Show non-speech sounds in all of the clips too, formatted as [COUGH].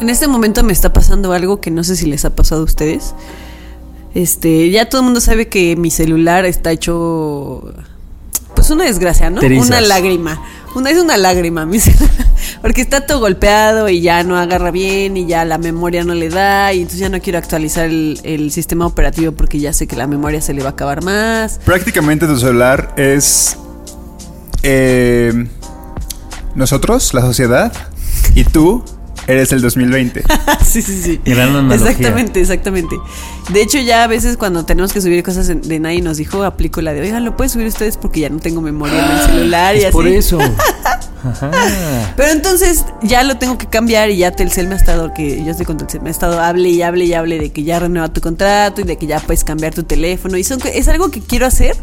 En este momento me está pasando algo que no sé si les ha pasado a ustedes. Este, ya todo el mundo sabe que mi celular está hecho pues una desgracia, ¿no? Trizas. Una lágrima. Una es una lágrima, [LAUGHS] mi celular. Porque está todo golpeado y ya no agarra bien y ya la memoria no le da y entonces ya no quiero actualizar el, el sistema operativo porque ya sé que la memoria se le va a acabar más. Prácticamente tu celular es. eh, nosotros, la sociedad, y tú eres el 2020. [LAUGHS] sí, sí, sí. Gran analogía. Exactamente, exactamente. De hecho, ya a veces cuando tenemos que subir cosas de nadie nos dijo, aplico la de, oigan, lo pueden subir ustedes porque ya no tengo memoria en el celular y Es así. por eso. [LAUGHS] Ajá. Pero entonces ya lo tengo que cambiar y ya Telcel me ha estado, que yo estoy con Telcel, me ha estado hable y hable y hable de que ya renueva tu contrato y de que ya puedes cambiar tu teléfono. Y son, es algo que quiero hacer,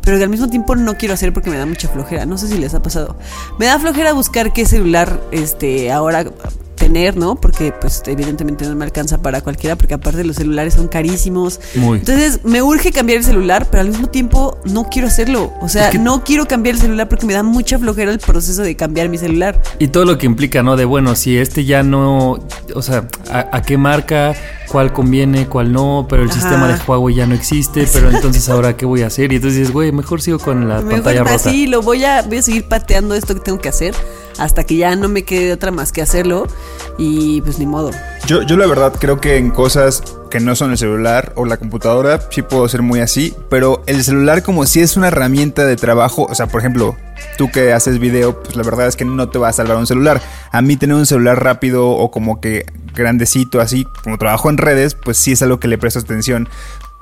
pero que al mismo tiempo no quiero hacer porque me da mucha flojera. No sé si les ha pasado. Me da flojera buscar qué celular este ahora tener, ¿no? Porque pues evidentemente no me alcanza para cualquiera porque aparte los celulares son carísimos. Muy. Entonces me urge cambiar el celular, pero al mismo tiempo no quiero hacerlo. O sea, Es que- no quiero cambiar el celular porque me da mucha flojera el proceso de cambiar mi celular. Y todo lo que implica, ¿no? De bueno, si este ya no. O sea, ¿a, a qué marca? ¿Cuál conviene? ¿Cuál no? Pero el Ajá. sistema de Huawei ya no existe. Pero entonces, ¿ahora qué voy a hacer? Y entonces dices, güey, mejor sigo con la Mejor pantalla rota. así lo voy a, voy a seguir pateando esto que tengo que hacer hasta que ya no me quede de otra más que hacerlo y pues ni modo. Yo, yo la verdad creo que en cosas que no son el celular o la computadora sí puedo ser muy así, pero el celular como si es una herramienta de trabajo, o sea, por ejemplo, tú que haces video, pues la verdad es que no te va a salvar un celular. A mí tener un celular rápido o como que grandecito así, como trabajo en redes, pues sí es algo que le presto atención.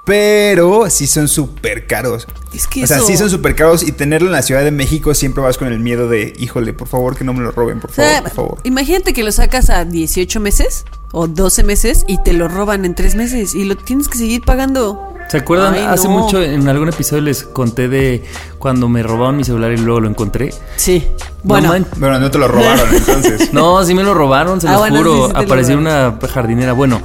Pero sí son súper caros. Es que o sea, eso- sí son súper caros y tenerlo en la Ciudad de México siempre vas con el miedo de, híjole, por favor que no me lo roben, por O sea, favor, por favor. imagínate que lo sacas a 18 meses o 12 meses y te lo roban en 3 meses y lo tienes que seguir pagando. ¿Se acuerdan? Ay, Hace no. mucho en algún episodio les conté de cuando me robaron mi celular y luego lo encontré. Sí. Bueno, man- Bueno, no te lo robaron entonces. [LAUGHS] No, sí me lo robaron, se Ah, los bueno, juro. sí, sí te lo Apareció una jardinera. Bueno,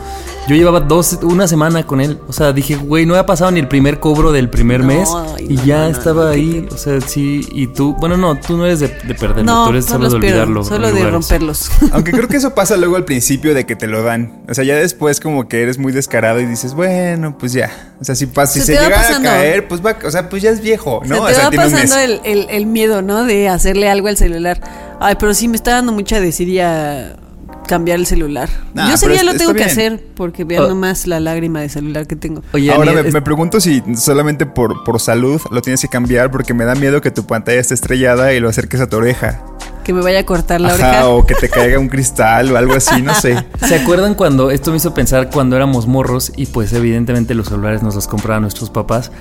yo llevaba dos, una semana con él. O sea, dije, güey, no había pasado ni el primer cobro del primer No, mes. ay, y no, ya no, estaba no, ahí. O sea, sí. Y tú, bueno, no, tú no eres de, de perderlo. no, tú eres no solo los de pierdo, olvidarlo. solo de lugares. romperlos. [LAUGHS] Aunque creo que eso pasa luego al principio de que te lo dan. O sea, ya después como que eres muy descarado y dices, bueno, pues ya. O sea, si, pasa, si Se llega pasando. a caer, pues va, o sea, pues ya es viejo, ¿no? Se o te sea, va tiene pasando el, el- el miedo, ¿no? De hacerle algo al celular. Ay, pero sí me está dando mucha desidia cambiar el celular. Nah, Yo ese día es- lo tengo que bien. hacer porque vean Oh. nomás la lágrima de celular que tengo. Oye, Ahora me, es- me pregunto si solamente por, por salud lo tienes que cambiar porque me da miedo que tu pantalla esté estrellada y lo acerques a tu oreja. Que me vaya a cortar la Ajá, oreja. o que te caiga un cristal o algo así, no sé. [LAUGHS] ¿Se acuerdan cuando esto me hizo pensar cuando éramos morros y pues evidentemente los celulares nos los compraban nuestros papás?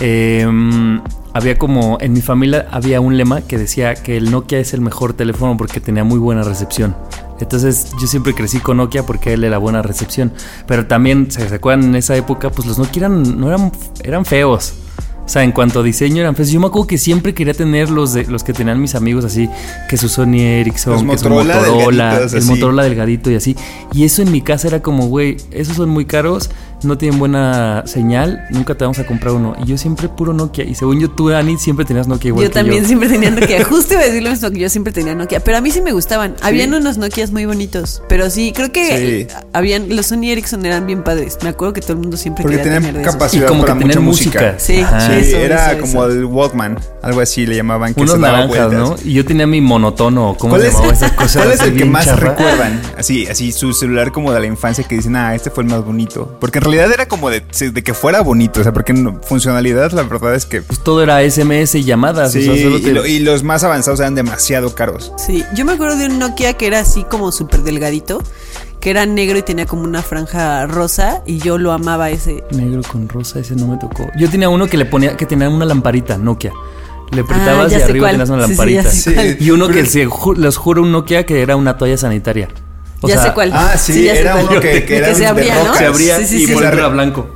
Eh, había como, en mi familia había un lema que decía que el Nokia es el mejor teléfono porque tenía muy buena recepción. Entonces yo siempre crecí con Nokia porque él era buena recepción. Pero también, ¿se acuerdan? En esa época pues los Nokia eran, no eran, eran feos. O sea, en cuanto a diseño eran feos. Yo me acuerdo que siempre quería tener los, de, los que tenían mis amigos así, que su Sony Ericsson, Los que su Motorola el así. Motorola delgadito y así. Y eso en mi casa era como, güey, esos son muy caros. No tienen buena señal, nunca te vamos a comprar uno. Y yo siempre puro Nokia. Y según yo, tú, Dani, siempre tenías Nokia igual Yo que también yo. siempre tenía Nokia. [LAUGHS] Justo iba a decir lo mismo que yo siempre tenía Nokia. Pero a mí sí me gustaban. Habían unos Nokias muy bonitos. Pero sí, creo que Sí. habían. Los Sony Ericsson eran bien padres. Me acuerdo que todo el mundo siempre Porque quería tenían tener de esos. Y capacidad como que para mucha música. música. Sí. Sí, Eso, era eso, como eso. el Walkman, algo así le llamaban, que Unos se daba naranjas, ¿no? Y yo tenía mi monotono, ¿cómo ¿Cuál se es, llamaba esa cosa? cuál es el que más charra? recuerdan? [LAUGHS] Así, así su celular como de la infancia que dicen, ah, este fue el más bonito. Porque en realidad era como de, de que fuera bonito, o sea, porque en funcionalidad la verdad es que... Pues todo era SMS y llamadas. Sí, o sea, solo y, te- lo- y los más avanzados eran demasiado caros. Sí, yo me acuerdo de un Nokia que era así como súper delgadito. Que era negro y tenía como una franja rosa. Y yo lo amaba ese. Negro con rosa, ese no me tocó. Yo tenía uno que le ponía, que tenía una lamparita, Nokia. Le apretabas Ah, y arriba cuál. tenías una Sí, sí, lamparita. ya sé Sí. cuál. Y uno que Pero- se, ju- les juro un Nokia que era una toalla sanitaria. O ya sea, sé cuál. Ah, sí, ya sé era cuál. uno que, que era Que se abría, ¿no? Se abría Sí, sí, y sí. por era blanco.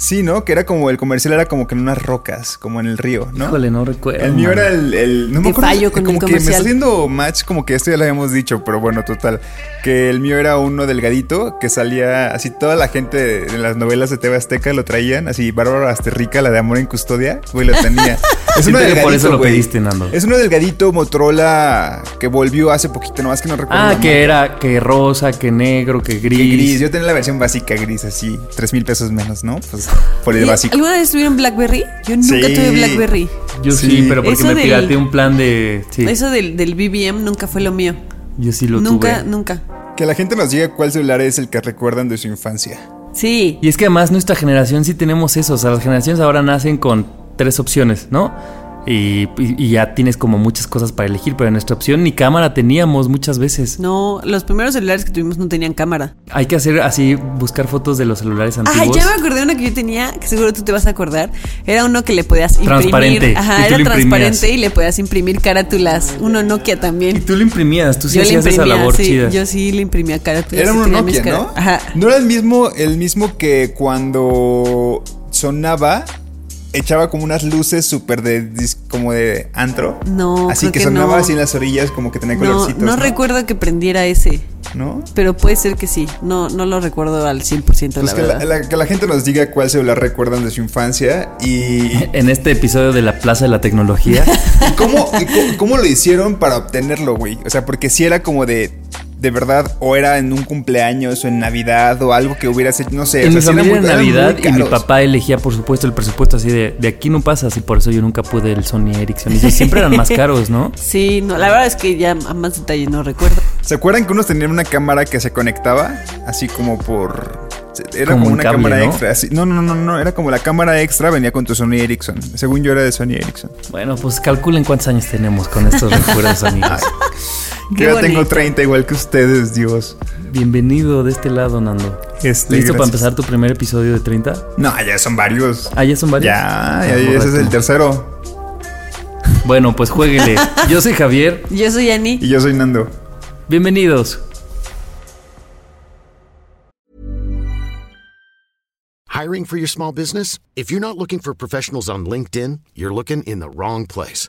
Sí, ¿no? Que era como el comercial era como que en unas rocas, como en el río, ¿no? Híjole, no recuerdo. El mío mano. era el, el- no me acuerdo, fallo con como el que me está haciendo match como que esto ya lo habíamos dicho, pero bueno, total, que el mío era uno delgadito que salía así toda la gente de las novelas de TV Azteca lo traían, así Bárbara Asterrica, la de Amor en Custodia, güey, lo tenía. [LAUGHS] Es uno delgadito, por eso lo pediste, Nando. Es uno delgadito Motorola que volvió hace poquito, nomás que no recuerdo. Ah, que era que rosa, que negro, que gris. Que gris. Yo tenía la versión básica gris, así, tres mil pesos menos, ¿no? Pues por el ¿Y básico. ¿Alguna vez tuvieron Blackberry? Yo nunca Sí. tuve Blackberry. Yo sí, Sí. pero porque Eso me del- pirateé un plan de. Sí, Eso del, del BBM nunca fue lo mío. yo sí lo nunca, tuve. nunca. Que la gente nos diga cuál celular es el que recuerdan de su infancia. Sí. Y es que además nuestra generación sí tenemos eso. O sea, las generaciones ahora nacen con tres opciones, ¿no? Y, y- y ya tienes como muchas cosas para elegir, pero en nuestra opción ni cámara teníamos muchas veces. No, los primeros celulares que tuvimos no tenían cámara. Hay que hacer así, buscar fotos de los celulares Ah, antiguos. ya me acordé de uno que yo tenía, que seguro tú te vas a acordar. Era uno que le podías imprimir. Transparente, y Ajá, era transparente y le podías imprimir carátulas. Uno Nokia Y también. tú lo imprimías, tú sí yo hacías esa labor sí, chida. yo sí le imprimía carátulas. Era y un tenía mis Nokia, ¿no? Ajá. No era el mismo, el mismo que cuando sonaba, echaba como unas luces súper de como de antro. No, Así creo que, que sonaba no. así en las orillas, como que tenía No, colorcitos. no recuerdo que prendiera ese, ¿No? pero puede ser que sí. No, no lo recuerdo al 100% Pues la que la, verdad. la- que la gente nos diga cuál celular recuerdan de su infancia y, [LAUGHS] En este episodio de la Plaza de la Tecnología. [LAUGHS] y cómo, y cómo, cómo lo hicieron para obtenerlo, güey. O sea, porque si era como de, de verdad, o era en un cumpleaños o en Navidad o algo que hubieras hecho, no sé. en o mi sea, sí familia eran era muy- eran Navidad y mi papá elegía, por supuesto, el presupuesto así de, de aquí no pasas y por eso yo nunca pude el Sony Ericsson. Y siempre eran más caros, ¿no? [LAUGHS] Sí, no, la verdad es que ya a más detalle no recuerdo. ¿Se acuerdan que unos tenían una cámara que se conectaba? Así como por. Era Como como, un una cable, cámara ¿no? extra. así- no, no, no, no. Era como la cámara extra venía con tu Sony Ericsson. Según yo era de Sony Ericsson. Bueno, pues calculen cuántos años tenemos con estos recuerdos, [LAUGHS] amigos. Qué Yo ya tengo bonito. 30 igual que ustedes, Dios. Bienvenido de este lado, Nando. Este, ¿Listo para empezar tu primer episodio de 30? No, ya son varios. Ah, ya son varios. Ya, Ah, ya, ese es el tercero. Bueno, pues jueguele. Yo soy Javier. Yo soy Ani. Y yo soy Nando. Bienvenidos. Hiring for your small business? If you're not looking for professionals on LinkedIn, you're looking in the wrong place.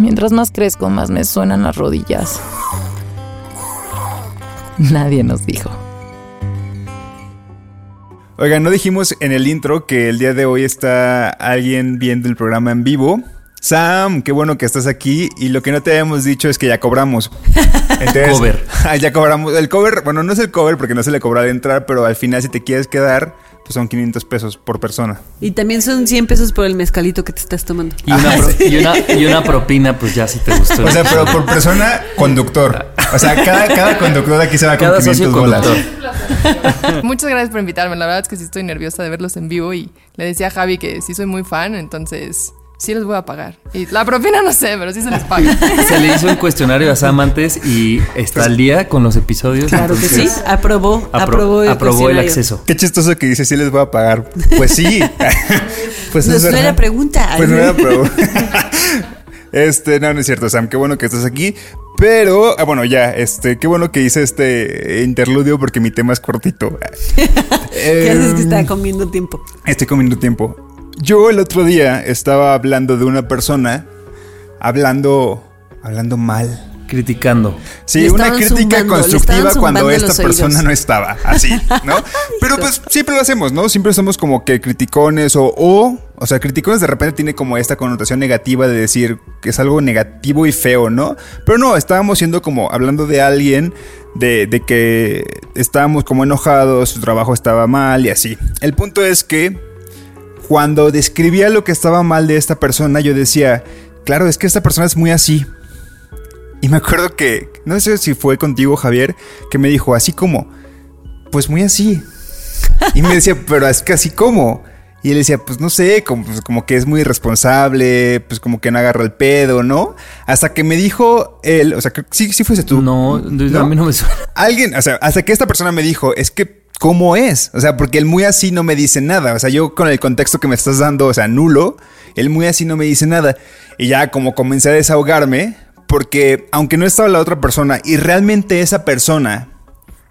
Mientras más crezco, más me suenan las rodillas. Nadie nos dijo. Oigan, no dijimos en el intro que el día de hoy está alguien viendo el programa en vivo. Sam, qué bueno que estás aquí. Y lo que no te habíamos dicho es que ya cobramos. [LAUGHS] Entonces, Cover. [LAUGHS] Ah, ya cobramos. El cover, bueno, no es el cover porque no se le cobra al entrar, pero al final si te quieres quedar, pues son 500 pesos por persona. Y también son 100 pesos por el mezcalito que te estás tomando. Y una, pro- [LAUGHS] y una, y una propina, pues ya si te gustó. O sea, pero por persona, conductor. O sea, cada, cada conductor aquí se va con Cada 500 socio bolas. conductor. [LAUGHS] Muchas gracias por invitarme. La verdad es que sí estoy nerviosa de verlos en vivo y le decía a Javi que sí soy muy fan, entonces sí les voy a pagar. Y la propina no sé, pero sí se les paga. [LAUGHS] Se le hizo un cuestionario a Sam antes y está al día con los episodios. Claro que sí, aprobó, apro- aprobó el, aprobó el acceso. Qué chistoso que dice, sí les voy a pagar. Pues sí. [LAUGHS] pues No, es no era pregunta. Pues no era pregunta. [LAUGHS] Este, no, no es cierto, Sam. Qué bueno que estás aquí. Pero, ah, bueno, ya, este, qué bueno que hice este interludio porque mi tema es cortito. ¿Qué haces que Em, está comiendo tiempo? Estoy comiendo tiempo. Yo el otro día estaba hablando de una persona hablando hablando mal. Criticando. Sí, una crítica zumbando, constructiva cuando esta persona oídos. no estaba así, [LAUGHS] ¿no? Pero pues siempre lo hacemos, ¿no? Siempre somos como que criticones o, o, o sea, criticones de repente tiene como esta connotación negativa de decir que es algo negativo y feo, ¿no? Pero no, estábamos siendo como hablando de alguien, de, de que estábamos como enojados, su trabajo estaba mal y así. El punto es que cuando describía lo que estaba mal de esta persona, yo decía, claro, es que esta persona es muy así. Y me acuerdo que, no sé si fue contigo, Javier, que me dijo, así como, pues muy así. Y me decía, [LAUGHS] pero es que así como. Y él decía, pues no sé, como, pues, como que es muy irresponsable, pues como que no agarra el pedo, ¿no? Hasta que me dijo él, o sea, que sí, sí fuese tú. No, a mí no me suena. Alguien, o sea, hasta que esta persona me dijo, es que, ¿cómo es? O sea, porque el muy así no me dice nada. O sea, yo con el contexto que me estás dando, o sea, nulo, el muy así no me dice nada. Y ya como comencé a desahogarme, porque aunque no estaba la otra persona y realmente esa persona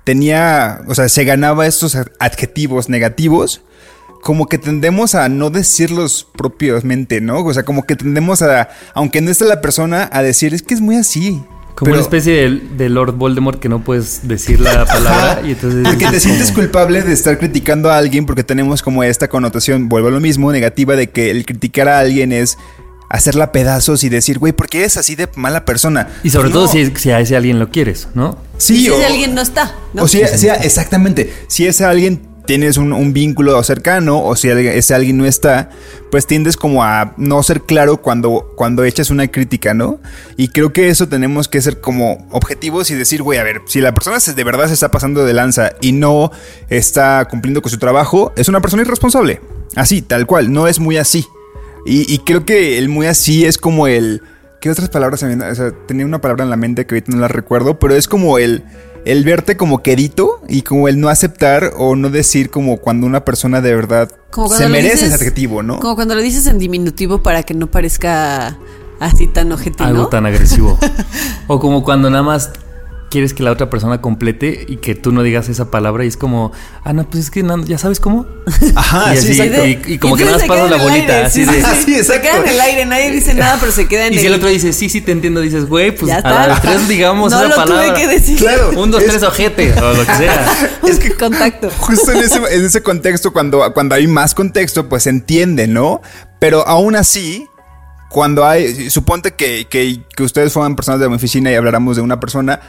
tenía, o sea, se ganaba estos adjetivos negativos, como que tendemos a no decirlos propiamente, ¿no? O sea, como que tendemos a, aunque no esté la persona, a decir, es que es muy así. Como Pero- una especie de, de Lord Voldemort que no puedes decir la palabra y entonces... Porque te sientes culpable de estar criticando a alguien porque tenemos como esta connotación, vuelvo a lo mismo, negativa de que el criticar a alguien es hacerla pedazos y decir, güey, ¿por qué eres así de mala persona? Y sobre No. todo si, si a ese alguien lo quieres, ¿no? Sí, Y si o, ese alguien no está, ¿no? o si, si- exactamente, si ese alguien tienes un, vínculo cercano o si ese alguien no está, pues tiendes como a no ser claro cuando, cuando echas una crítica, ¿no? Y creo que eso tenemos que ser como objetivos y decir, güey, a ver, si la persona se- de verdad se está pasando de lanza y no está cumpliendo con su trabajo, es una persona irresponsable. Así, tal cual, no es muy así. Y, creo que el muy así es como el... ¿Qué otras palabras? O sea, tenía una palabra en la mente que ahorita no la recuerdo, pero es como el, el verte como quedito y como el no aceptar o no decir como cuando una persona de verdad Como se merece dices- ese adjetivo, ¿no? Como cuando lo dices en diminutivo para que no parezca así tan ojete, Algo tan agresivo. [LAUGHS] o como cuando nada más quieres que la otra persona complete y que tú no digas esa palabra y es como, ah, no, pues es que no, ya sabes cómo. Ajá, [LAUGHS] y sí, así, exacto. y, y como que nada más pasas la bolita, aire, así sí, sí, [LAUGHS] sí. Sí, Se queda en el aire, nadie dice nada, pero se queda en [LAUGHS] Y el si el otro dice, sí, sí, te entiendo, dices, güey, pues Ya a está. las tres digamos No esa lo tuve palabra. que decir. Claro. Un, dos, Es- tres, ojete, o lo que sea. Es que contacto. Justo en ese, en ese contexto, cuando, cuando hay más contexto, pues se entiende, ¿no? Pero aún así, cuando hay, suponte que, que, que ustedes fueran personas de mi oficina y habláramos de una persona,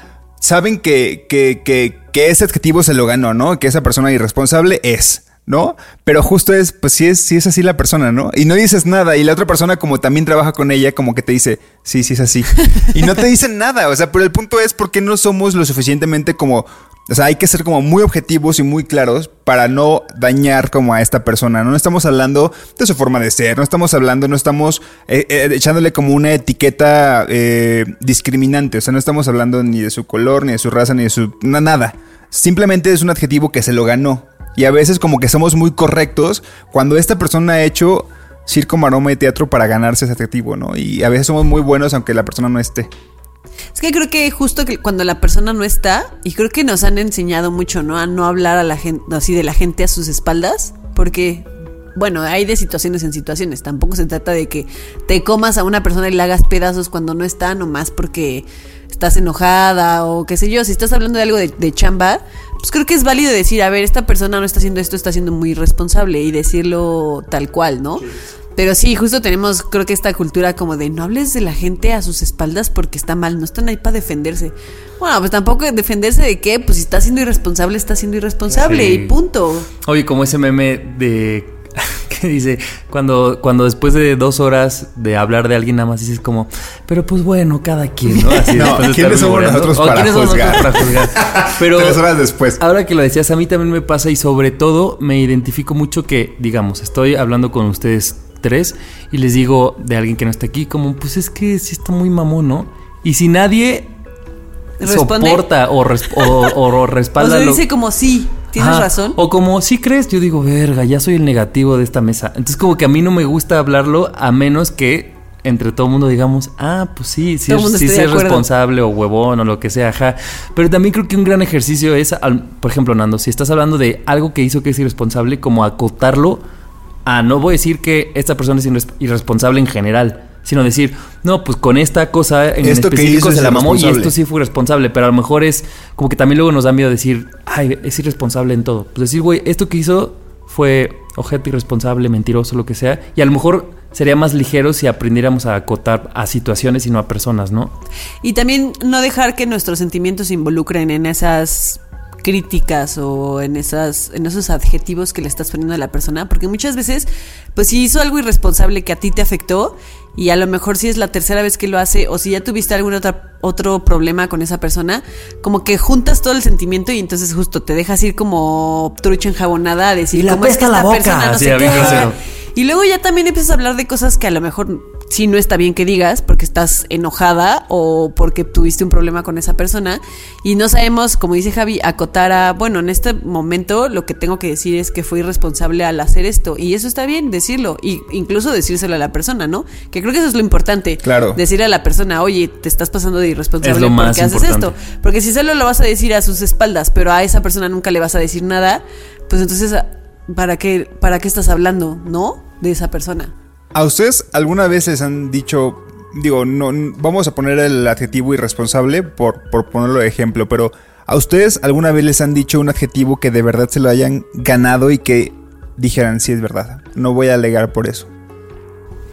saben que, que, que, que ese adjetivo se lo ganó, ¿no? Que esa persona irresponsable es. ¿No? Pero justo es, pues sí es, sí es así la persona, ¿no? Y no dices nada. Y la otra persona, como también trabaja con ella, como que te dice, sí, sí es así. [LAUGHS] Y no te dicen nada. O sea, pero el punto es por qué no somos lo suficientemente como o sea, hay que ser como muy objetivos y muy claros para no dañar como a esta persona. No estamos hablando de su forma de ser, no estamos hablando, no estamos eh, eh, echándole como una etiqueta eh, discriminante. O sea, no estamos hablando ni de su color, ni de su raza, ni de su... na- nada. Simplemente es un adjetivo que se lo ganó. Y a veces como que somos muy correctos cuando esta persona ha hecho circo, maroma y teatro para ganarse ese adjetivo, ¿no? Y a veces somos muy buenos aunque la persona no esté. Es que creo que justo que cuando la persona no está, y creo que nos han enseñado mucho, ¿no? A no hablar a la gente, así de la gente a sus espaldas, porque, bueno, hay de situaciones en situaciones. Tampoco se trata de que te comas a una persona y le hagas pedazos cuando no está, nomás porque estás enojada o qué sé yo. Si estás hablando de algo de, de chamba, pues creo que es válido decir, a ver, esta persona no está haciendo esto, está siendo muy irresponsable y decirlo tal cual, ¿no? Pero sí, justo tenemos, creo que esta cultura como de no hables de la gente a sus espaldas porque está mal, no están ahí para defenderse. Bueno, pues tampoco defenderse de qué, pues si está siendo irresponsable, está siendo irresponsable Sí. y punto. Oye, como ese meme de [LAUGHS] que dice cuando cuando después de dos horas de hablar de alguien nada más dices como, pero pues bueno, cada quien, ¿no? Así [LAUGHS] No, después de ¿quiénes estar somos nosotros O, para ¿quiénes somos juzgar? nosotros para juzgar? [LAUGHS] Pero Tres horas después. Ahora que lo decías, a mí también me pasa y sobre todo me identifico mucho que, digamos, estoy hablando con ustedes tres y les digo de alguien que no está aquí, como, pues es que sí está muy mamón, ¿no? Y si nadie Responde. soporta o, res- o, o- o O respalda sea, lo- dice como sí, tienes razón. O como, si crees, yo digo, verga, ya soy el negativo de esta mesa. Entonces, como que a mí no me gusta hablarlo a menos que entre todo el mundo digamos, ah, pues sí, sí, sí ser responsable o huevón o lo que sea, ajá. Pero también creo que un gran ejercicio es, al- por ejemplo, Nando, si estás hablando de algo que hizo que es irresponsable, como acotarlo a no voy a decir que esta persona es irres- irresponsable en general. Sino decir, no, pues con esta cosa en Esto que específico se la mamó y esto sí fue responsable, pero a lo mejor es como que también luego nos da miedo decir, ay, es irresponsable en todo. Pues decir, güey, esto que hizo fue objeto irresponsable, mentiroso, lo que sea. Y a lo mejor sería más ligero si aprendiéramos a acotar a situaciones y no a personas, ¿no? Y también no dejar que nuestros sentimientos se involucren en esas críticas o en esas en esos adjetivos que le estás poniendo a la persona, porque muchas veces pues si hizo algo irresponsable que a ti te afectó y a lo mejor si es la tercera vez que lo hace o si ya tuviste algún otra, otro problema con esa persona, como que juntas todo el sentimiento y entonces justo te dejas ir como trucha enjabonada a decir Y le "¿Cómo es que apesta la esta boca", persona no así, sé qué?". Y luego ya también empiezas a hablar de cosas que a lo mejor sí no está bien que digas porque estás enojada o porque tuviste un problema con esa persona y no sabemos, como dice Javi, acotar a, bueno, en este momento lo que tengo que decir es que fui irresponsable al hacer esto y eso está bien decirlo y incluso decírselo a la persona, ¿no? Que creo que eso es lo importante. Claro. Decirle a la persona, oye, te estás pasando de irresponsable Es lo más porque haces importante. esto. Porque si solo lo vas a decir a sus espaldas, pero a esa persona nunca le vas a decir nada, pues entonces, ¿para qué, para qué estás hablando, no? De esa persona. ¿A ustedes alguna vez les han dicho, digo, no, vamos a poner el adjetivo irresponsable por, por ponerlo de ejemplo, pero ¿a ustedes alguna vez les han dicho un adjetivo que de verdad se lo hayan ganado y que dijeran, sí es verdad, no voy a alegar por eso?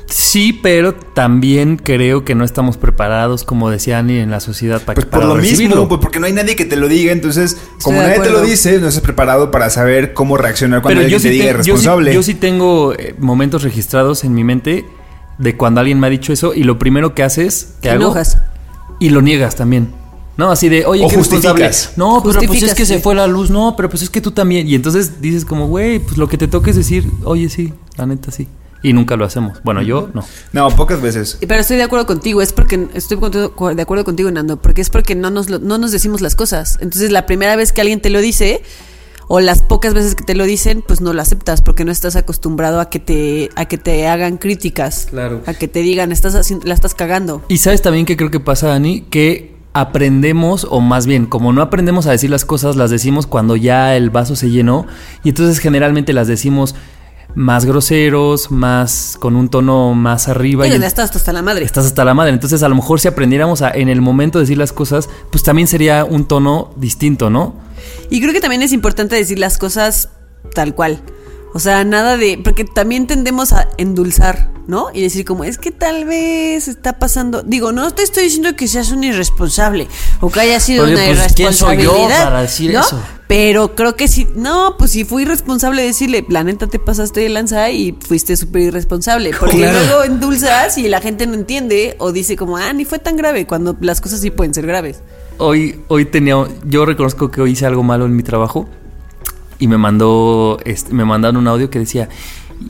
Sí, pero también creo que no estamos preparados, como decía Annie, en la sociedad para, Pues por para lo recibirlo. mismo, pues porque no hay nadie que te lo diga, entonces, como nadie te lo dice, no estás preparado para saber cómo reaccionar cuando alguien te sí diga te- yo sí- irresponsable. Yo sí, tengo eh, momentos registrados en mi mente de cuando alguien me ha dicho eso y lo primero que haces, que Te hago, enojas. y lo niegas también. No, así de, oye, O qué responsable. justificas. No, pero pues es Justificas, que se fue la luz. No, pero pues es que tú también. Y entonces dices como, güey, pues lo que te toca es decir, oye, sí, la neta sí. Y nunca lo hacemos. Bueno, yo no. No, pocas veces. Pero estoy de acuerdo contigo, es porque estoy de acuerdo contigo, Nando, porque es porque no nos, lo- no nos decimos las cosas. Entonces, la primera vez que alguien te lo dice, o las pocas veces que te lo dicen, pues no lo aceptas, porque no estás acostumbrado a que te, a que te hagan críticas. Claro. A que te digan, estás haciendo- la estás cagando. Y sabes también que creo que pasa, Dani, que aprendemos, o más bien, como no aprendemos a decir las cosas, las decimos cuando ya el vaso se llenó. Y entonces generalmente las decimos más groseros, más con un tono más arriba. Y ya estás hasta la madre. estás hasta la madre. Entonces, a lo mejor si aprendiéramos a en el momento de decir las cosas, pues también sería un tono distinto, ¿no? Y creo que también es importante decir las cosas tal cual. O sea, nada de. Porque también tendemos a endulzar, ¿no? Y decir, como, es que tal vez está pasando. Digo, no te estoy diciendo que seas un irresponsable o que haya sido Oye, una pues, ¿quién soy yo irresponsabilidad. para decir ¿no? eso? Pero creo que sí. No, pues si fui irresponsable decirle, la neta te pasaste de lanza y fuiste súper irresponsable. Porque Claro. luego endulzas y la gente no entiende o dice, como, ah, ni fue tan grave, cuando las cosas sí pueden ser graves. Hoy, hoy tenía, yo reconozco que hoy hice algo malo en mi trabajo y me mandó, este, me mandaron un audio que decía,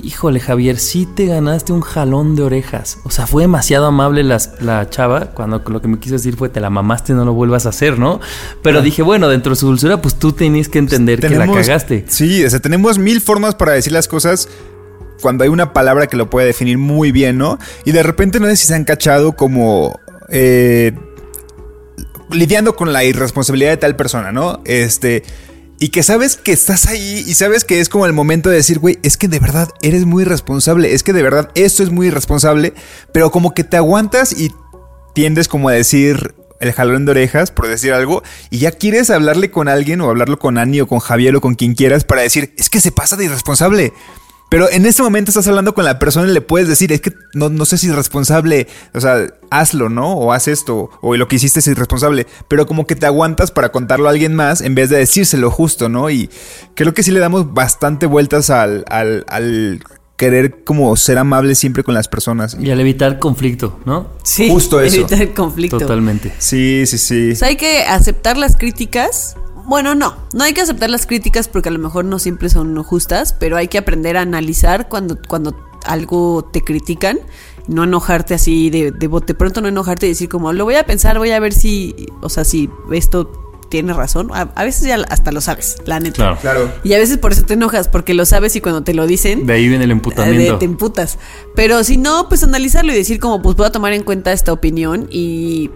híjole Javier, sí te ganaste un jalón de orejas. O sea, fue demasiado amable las- la chava cuando lo que me quiso decir fue, te la mamaste, no lo vuelvas a hacer, ¿no? Pero dije, bueno, dentro de su dulzura, pues tú tenías que entender que la cagaste. Sí, o sea, tenemos mil formas para decir las cosas cuando hay una palabra que lo puede definir muy bien, ¿no? Y de repente no sé si se han cachado como eh, lidiando con la irresponsabilidad de tal persona, ¿no? Este. Y que sabes que estás ahí y sabes que es como el momento de decir, güey, es que de verdad eres muy irresponsable, es que de verdad esto es muy irresponsable, pero como que te aguantas y tiendes como a decir el jalón de orejas, por decir algo, y ya quieres hablarle con alguien o hablarlo con Ani o con Javier o con quien quieras para decir, es que se pasa de irresponsable. Pero en ese momento estás hablando con la persona y le puedes decir, es que no, no sé si es responsable, o sea, hazlo, ¿no? O haz esto, o lo que hiciste es irresponsable. Pero como que te aguantas para contarlo a alguien más en vez de decírselo justo, ¿no? Y creo que sí le damos bastante vueltas al, al, al querer como ser amable siempre con las personas. Y al evitar conflicto, ¿no? Sí. Justo eso. Evitar el conflicto. Totalmente. Sí, sí, sí. O sea, hay que aceptar las críticas. Bueno, no, no hay que aceptar las críticas porque a lo mejor no siempre son justas, pero hay que aprender a analizar cuando, cuando algo te critican, no enojarte así de, de bote pronto, no enojarte y decir como, lo voy a pensar, voy a ver si, o sea, si esto tiene razón. A, a veces ya hasta lo sabes, la neta. Claro. Claro. Y a veces por eso te enojas, porque lo sabes y cuando te lo dicen, De ahí viene el de- emputamiento. te emputas. Pero si no, pues analizarlo y decir como, pues voy a tomar en cuenta esta opinión y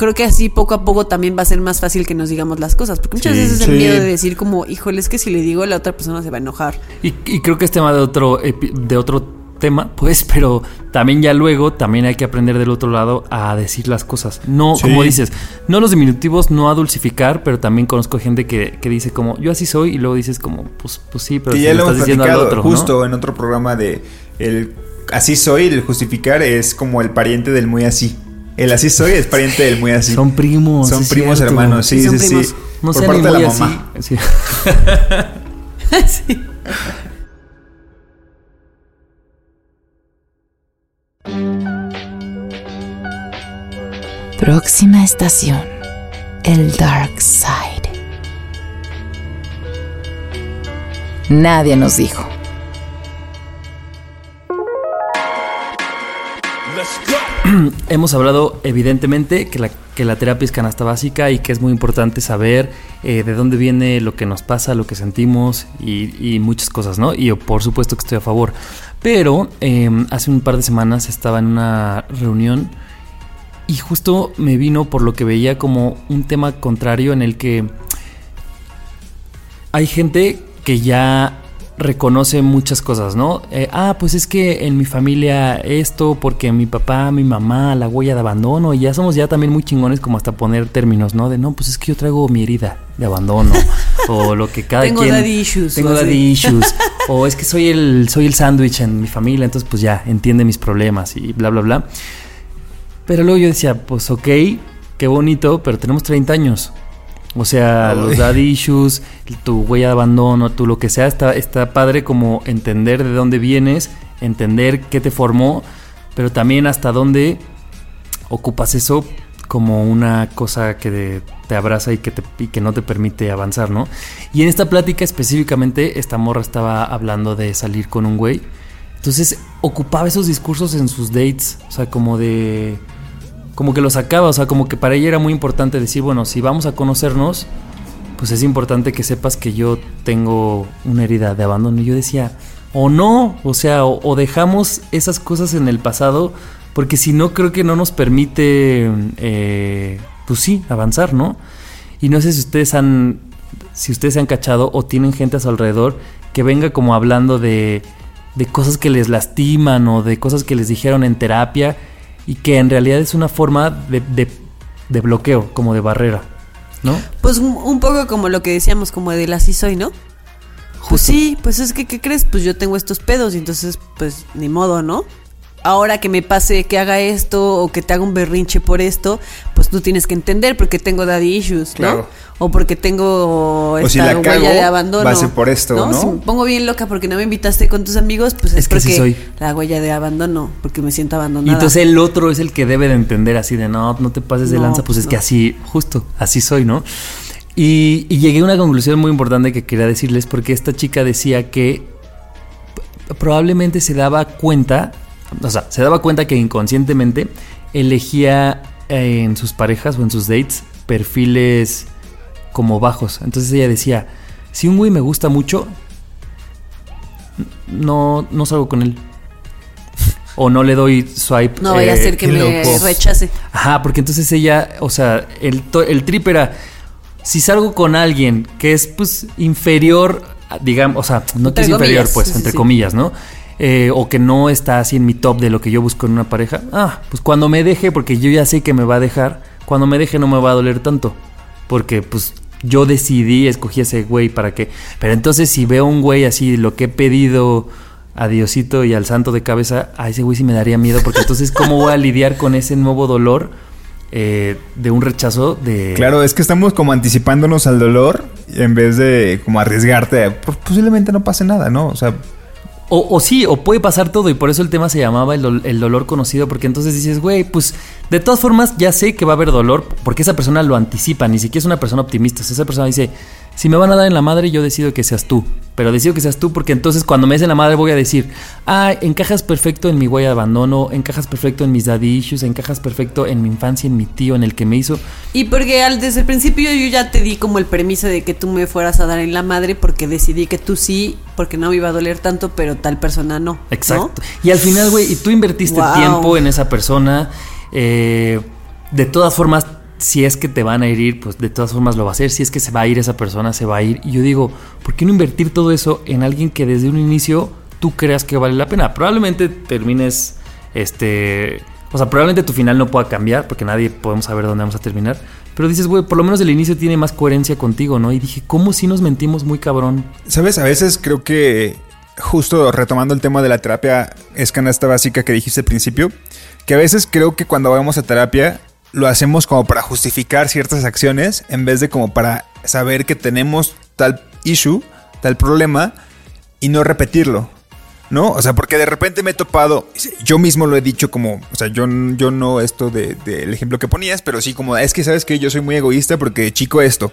creo que así poco a poco también va a ser más fácil que nos digamos las cosas. Porque muchas Sí. veces el Sí. miedo de decir como, híjole, es que si le digo a la otra persona se va a enojar. Y, y creo que es tema de otro, epi- de otro tema, [LAUGHS] pues, pero también ya luego también hay que aprender del otro lado a decir las cosas. No, Sí. como dices, no los diminutivos, no a dulcificar, pero también conozco gente que, que dice como, yo así soy, y luego dices como, pues, pues sí, pero si ya lo estás diciendo al otro, ¿no? justo en otro programa de el así soy, el justificar es como el pariente del muy así. El así soy es pariente del muy así. Son primos. Son primos cierto. hermanos, sí, Sí, sí. No Por parte de la mamá. así. Sí. [LAUGHS] Sí. Próxima estación. El Dark Side. Nadie nos dijo. Hemos hablado evidentemente que la, terapia es canasta básica y que es muy importante saber eh, de dónde viene lo que nos pasa, lo que sentimos y, muchas cosas, ¿no? Y yo, por supuesto que estoy a favor. Pero eh, hace un par de semanas estaba en una reunión y justo me vino por lo que veía como un tema contrario en el que hay gente que ya reconoce muchas cosas, ¿no? Eh, ah, pues es que en mi familia esto, porque mi papá, mi mamá, la huella de abandono, y ya somos ya también muy chingones como hasta poner términos, ¿no? De no, pues es que yo traigo mi herida de abandono, o lo que cada Tengo quien... daddy issues, Tengo daddy issues, [LAUGHS] o es que soy el, soy el sándwich en mi familia, entonces pues ya, entiende mis problemas y bla, bla, bla. Pero luego yo decía, pues ok, qué bonito, pero tenemos 30 años. O sea, Ay. los daddy issues, tu huella de abandono, tu lo que sea, está, está padre como entender de dónde vienes, entender qué te formó, pero también hasta dónde ocupas eso como una cosa que te abraza y que, te, y que no te permite avanzar, ¿no? Y en esta plática específicamente, esta morra estaba hablando de salir con un güey. Entonces ocupaba esos discursos en sus dates, o sea, como de como que lo sacaba, o sea, como que para ella era muy importante decir, bueno, si vamos a conocernos, pues es importante que sepas que yo tengo una herida de abandono. Y yo decía, o no, o sea, o, dejamos esas cosas en el pasado, porque si no, creo que no nos permite, eh, pues sí, avanzar, ¿no? Y no sé si ustedes han, si ustedes se han cachado o tienen gente a su alrededor que venga como hablando de, de cosas que les lastiman o de cosas que les dijeron en terapia y que en realidad es una forma de, de- de bloqueo, como de barrera, ¿no? Pues un, un poco como lo que decíamos, como del así soy, ¿no? Pues sí, pues es que, ¿qué crees? Pues yo tengo estos pedos y entonces, pues ni modo, ¿no? Ahora que me pase que haga esto o que te haga un berrinche por esto, pues tú tienes que entender porque tengo daddy issues, ¿no? Claro. O porque tengo O si esta la huella de abandono. va a ser por esto, ¿no? Si me pongo bien loca porque no me invitaste con tus amigos, pues es, Es que así porque soy. la huella de abandono, porque me siento abandonada. Y entonces el otro es el que debe de entender así de no, no te pases de No, lanza, pues, pues es que así, justo, así soy, ¿no? Y, y llegué a una conclusión muy importante que quería decirles porque esta chica decía que probablemente se daba cuenta, o sea, se daba cuenta que inconscientemente elegía eh, en sus parejas o en sus dates perfiles como bajos. Entonces ella decía, si un güey me gusta mucho, no, no salgo con él. O no le doy swipe. no vaya a eh, ser que me loco. rechace. Ajá, porque entonces ella, o sea, el, el trip era, si salgo con alguien que es pues inferior, digamos, o sea, no que es inferior, comillas, pues, sí, entre sí. comillas, ¿no? Eh, o que no está así en mi top de lo que yo busco en una pareja. Ah, pues cuando me deje, porque yo ya sé que me va a dejar, cuando me deje no me va a doler tanto. Porque pues yo decidí, escogí ese güey para que... Pero entonces si veo un güey así, lo que he pedido a Diosito y al santo de cabeza, a ese güey sí me daría miedo, porque entonces ¿cómo voy a lidiar con ese nuevo dolor eh, de un rechazo de... Claro, es que estamos como anticipándonos al dolor en vez de como arriesgarte. a- pues, posiblemente no pase nada, ¿no? O sea, O, o sí, o puede pasar todo, y por eso el tema se llamaba el, el dolor conocido, porque entonces dices, güey, pues de todas formas ya sé que va a haber dolor, porque esa persona lo anticipa, ni siquiera es una persona optimista. O sea, esa persona dice, si me van a dar en la madre, yo decido que seas tú. Pero decido que seas tú porque entonces cuando me des en la madre voy a decir, ah, encajas perfecto en mi huella de abandono, encajas perfecto en mis daddy issues, encajas perfecto en mi infancia, en mi tío, en el que me hizo. Y porque al, desde el principio yo ya te di como el permiso de que tú me fueras a dar en la madre porque decidí que tú sí, porque no me iba a doler tanto, pero tal persona no. ¿no? Exacto. Y al final, güey, y tú invertiste Wow. tiempo en esa persona. Eh, de todas formas, si es que te van a herir, pues de todas formas lo va a hacer. Si es que se va a ir esa persona, se va a ir. Y yo digo, ¿por qué no invertir todo eso en alguien que desde un inicio tú creas que vale la pena? Probablemente termines, este... O sea, probablemente tu final no pueda cambiar porque nadie podemos saber dónde vamos a terminar. Pero dices, güey, por lo menos el inicio tiene más coherencia contigo, ¿no? Y dije, ¿cómo si nos mentimos muy cabrón? ¿Sabes? A veces creo que, justo retomando el tema de la terapia es canasta básica que dijiste al principio, que a veces creo que cuando vamos a terapia lo hacemos como para justificar ciertas acciones en vez de como para saber que tenemos tal issue, tal problema y no repetirlo. ¿No? O sea, porque de repente me he topado, yo mismo lo he dicho como, o sea, yo, yo no esto del de, del ejemplo que ponías, pero sí como, es que sabes que yo soy muy egoísta porque chico esto.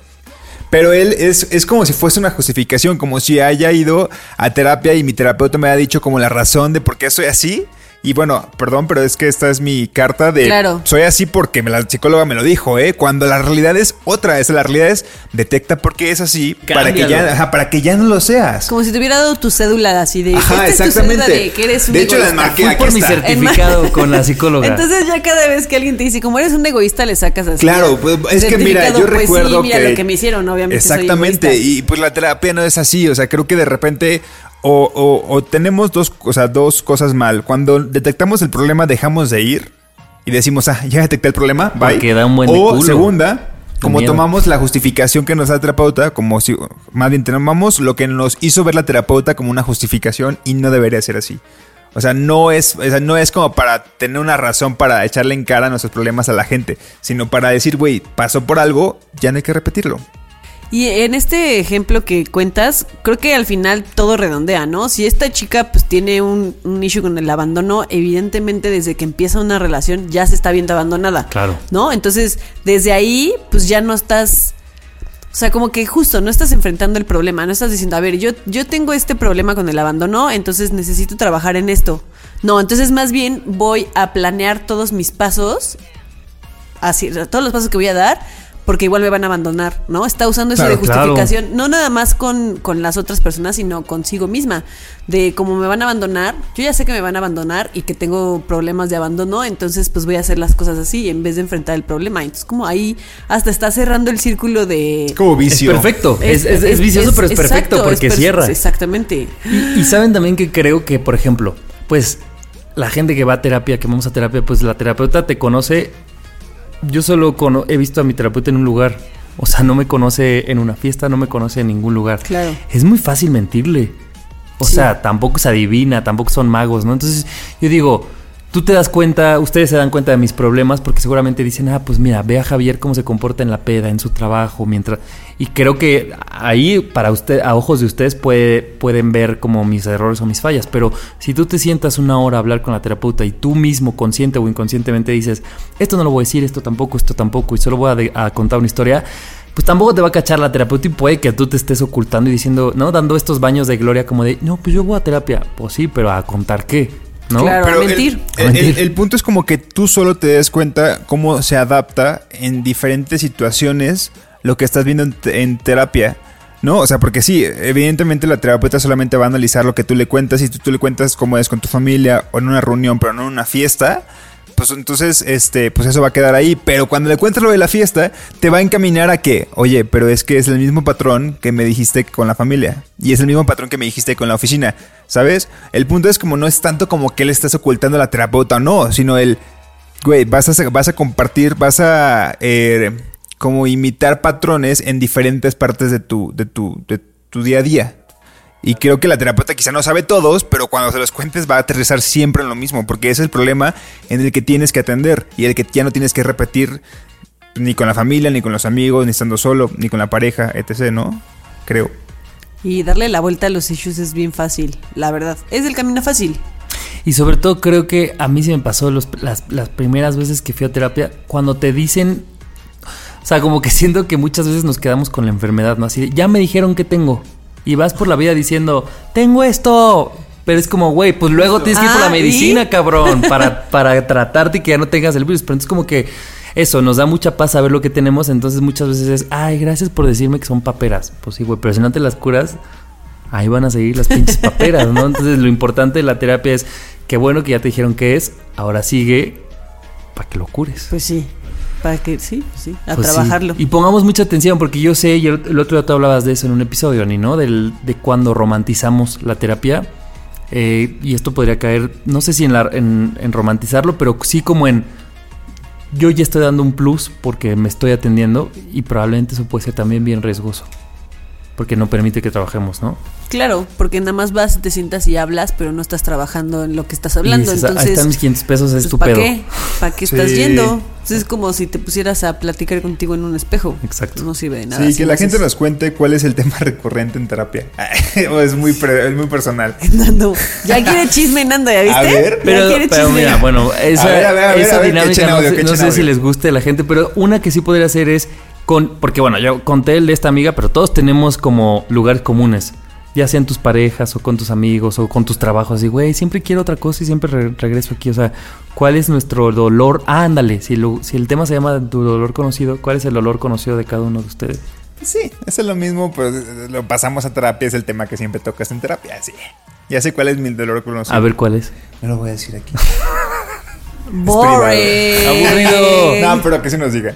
Pero él es, es como si fuese una justificación, como si haya ido a terapia y mi terapeuta me haya dicho como la razón de por qué soy así. Y bueno, perdón, pero es que esta es mi carta de Claro. soy así porque me la psicóloga me lo dijo, ¿eh? Cuando la realidad es otra, es la realidad es detecta por qué es así para que ya, ajá, para que ya no lo seas. Como si te hubiera dado tu cédula así de. Ajá, "Esta es tu exactamente. cédula de que eres un De hecho, las egoísta". marqué Fui aquí por mi certificado con la psicóloga. Entonces ya cada vez que alguien te dice, como eres un egoísta, le sacas así. Claro, pues es que mira, yo pues, recuerdo sí, mira que lo que me hicieron, obviamente. Exactamente, y pues la terapia no es así, o sea, creo que de repente o, o- o tenemos dos, o sea, dos cosas mal. Cuando detectamos el problema dejamos de ir y decimos, ah, ya detecté el problema, bye. Porque da un buen o culo. segunda, como miedo. tomamos la justificación que nos da el terapeuta, como si, más bien tomamos lo que nos hizo ver la terapeuta como una justificación y no debería ser así. O sea, no es, o sea, no es como para tener una razón para echarle en cara nuestros problemas a la gente, sino para decir, güey, pasó por algo, ya no hay que repetirlo. Y en este ejemplo que cuentas, creo que al final todo redondea, ¿no? Si esta chica pues tiene un, un issue con el abandono, evidentemente desde que empieza una relación ya se está viendo abandonada. Claro. ¿No? Entonces, desde ahí, pues ya no estás. O sea, como que justo no estás enfrentando el problema, no estás diciendo, a ver, yo, yo tengo este problema con el abandono, entonces necesito trabajar en esto. No, entonces más bien voy a planear todos mis pasos, así, todos los pasos que voy a dar, porque igual me van a abandonar, ¿no? Está usando eso Claro, de justificación, no nada más con, con las otras personas, sino consigo misma. De como me van a abandonar, yo ya sé que me van a abandonar y que tengo problemas de abandono, entonces pues voy a hacer las cosas así en vez de enfrentar el problema. Entonces como ahí hasta está cerrando el círculo de... Como Es perfecto. Es, es- es vicioso, pero es perfecto exacto, porque es per- cierra. Exactamente. Y, y saben también que creo que, por ejemplo, pues la gente que va a terapia, que vamos a terapia, pues la terapeuta te conoce. Yo solo cono- he visto a mi terapeuta en un lugar. O sea, no me conoce en una fiesta, no me conoce en ningún lugar. Claro. Es muy fácil mentirle. O Sí. sea, tampoco se adivina, tampoco son magos, ¿no? Entonces, yo digo, tú te das cuenta, ustedes se dan cuenta de mis problemas porque seguramente dicen, ah, pues mira, ve a Javier cómo se comporta en la peda, en su trabajo, mientras... Y creo que ahí, para usted, a ojos de ustedes, puede, pueden ver como mis errores o mis fallas. Pero si tú te sientas una hora a hablar con la terapeuta y tú mismo, consciente o inconscientemente, dices, esto no lo voy a decir, esto tampoco, esto tampoco, y solo voy a, a contar una historia, pues tampoco te va a cachar la terapeuta y puede que tú te estés ocultando y diciendo, ¿no? Dando estos baños de gloria como de, no, pues yo voy a terapia. Pues sí, pero a contar qué, ¿no? Claro. Pero a el- mentir. El, A mentir. el- el punto es como que tú solo te des cuenta cómo se adapta en diferentes situaciones lo que estás viendo en terapia. ¿No? O sea, porque sí, evidentemente la terapeuta solamente va a analizar lo que tú le cuentas y tú, tú le cuentas cómo es con tu familia o en una reunión, pero no en una fiesta. Pues entonces, este, pues eso va a quedar ahí. Pero cuando le cuentas lo de la fiesta, te va a encaminar a que, oye, pero es que es el mismo patrón que me dijiste con la familia. Y es el mismo patrón que me dijiste con la oficina. ¿Sabes? El punto es como no es tanto como que le estás ocultando a la terapeuta o no, sino el, güey, vas a, vas a compartir, vas a eh, como imitar patrones en diferentes partes de tu, de tu, de tu día a día. Y creo que la terapeuta quizá no sabe todos, pero cuando se los cuentes va a aterrizar siempre en lo mismo, porque ese es el problema en el que tienes que atender y el que ya no tienes que repetir ni con la familia, ni con los amigos, ni estando solo, ni con la pareja, etc., ¿no? Creo. Y darle la vuelta a los issues es bien fácil, la verdad. Es el camino fácil. Y sobre todo creo que a mí se me pasó los- las, las primeras veces que fui a terapia, cuando te dicen, o sea, como que siento que muchas veces nos quedamos con la enfermedad, ¿no? Así de, ya me dijeron que tengo. Y vas por la vida diciendo, tengo esto. Pero es como, güey, pues luego tienes que ir por la Ah, ¿y? medicina, cabrón, para, [LAUGHS] para tratarte y que ya no tengas el virus. Pero entonces como que eso, nos da mucha paz saber lo que tenemos. Entonces muchas veces es, ay, gracias por decirme que son paperas. Pues sí, güey, pero si no te las curas, ahí van a seguir las pinches paperas, ¿no? Entonces lo importante de la terapia es, qué bueno que ya te dijeron qué es, ahora sigue para que lo cures. Pues sí. Para que, sí, sí, a Pues sí. trabajarlo. Y pongamos mucha atención, porque yo sé, y el, el otro día tú hablabas de eso en un episodio, Ni, ¿no? Del, de cuando romantizamos la terapia. Eh, y esto podría caer, no sé si en, la- en, en romantizarlo, pero sí como en. Yo ya estoy dando un plus porque me estoy atendiendo y probablemente eso puede ser también bien riesgoso. Porque no permite que trabajemos, ¿no? Claro, porque nada más vas, te sientas y hablas, pero no estás trabajando en lo que estás hablando. Y dices, "Ah, Entonces, ahí están mis 500 pesos, es pues, tu ¿para pedo. qué? ¿Para qué estás yendo? Entonces, es como si te pusieras a platicar contigo en un espejo. Exacto. No sirve de nada. Sí, si que la gente nos cuente cuál es el tema [LAUGHS] recurrente en terapia. [LAUGHS] o es muy, pre- es muy personal. [LAUGHS] Nando, ya quiere chisme, Nando, ¿ya viste? A ver. Pero, pero mira, bueno, esa, A ver, a ver, a ver, esa a ver, que dinámica echen no, sé, si les guste a la gente, pero una que sí podría ser es con, porque bueno, yo conté el de esta amiga, pero todos tenemos como lugares comunes, ya sean tus parejas o con tus amigos o con tus trabajos, y güey, siempre quiero otra cosa y siempre re- regreso aquí, o sea, ¿cuál es nuestro dolor? Ah, ándale, si, lo- si el tema se llama tu dolor conocido, ¿cuál es el dolor conocido de cada uno de ustedes? Sí, eso es lo mismo, pero lo pasamos a terapia, es el tema que siempre tocas en terapia. Sí. Ya sé cuál es mi dolor conocido. A ver, ¿cuál es? No lo voy a decir aquí. [LAUGHS] Boring. Aburrido. No, pero que se nos diga.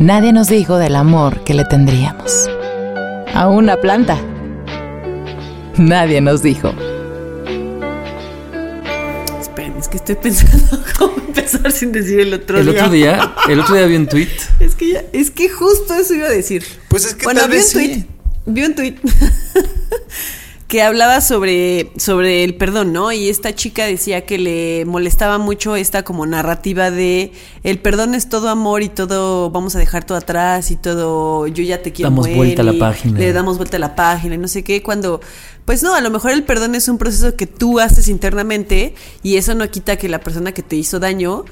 Nadie nos dijo del amor que le tendríamos. A una planta. Nadie nos dijo. Esperen, es que estoy pensando [LAUGHS] cómo empezar sin decir el otro El día. otro día, el otro día vi un tweet. [LAUGHS] Es que ya, es que justo eso iba a decir. Pues es que bueno, tal vi un vez tweet, sí. vi un tweet [LAUGHS] que hablaba sobre, sobre el perdón, ¿no? Y esta chica decía que le molestaba mucho esta como narrativa de el perdón es todo amor y todo vamos a dejar todo atrás y todo yo ya te quiero Damos vuelta a la página. Le damos vuelta a la página y no sé qué, cuando pues no, a lo mejor el perdón es un proceso que tú haces internamente y eso no quita que la persona que te hizo daño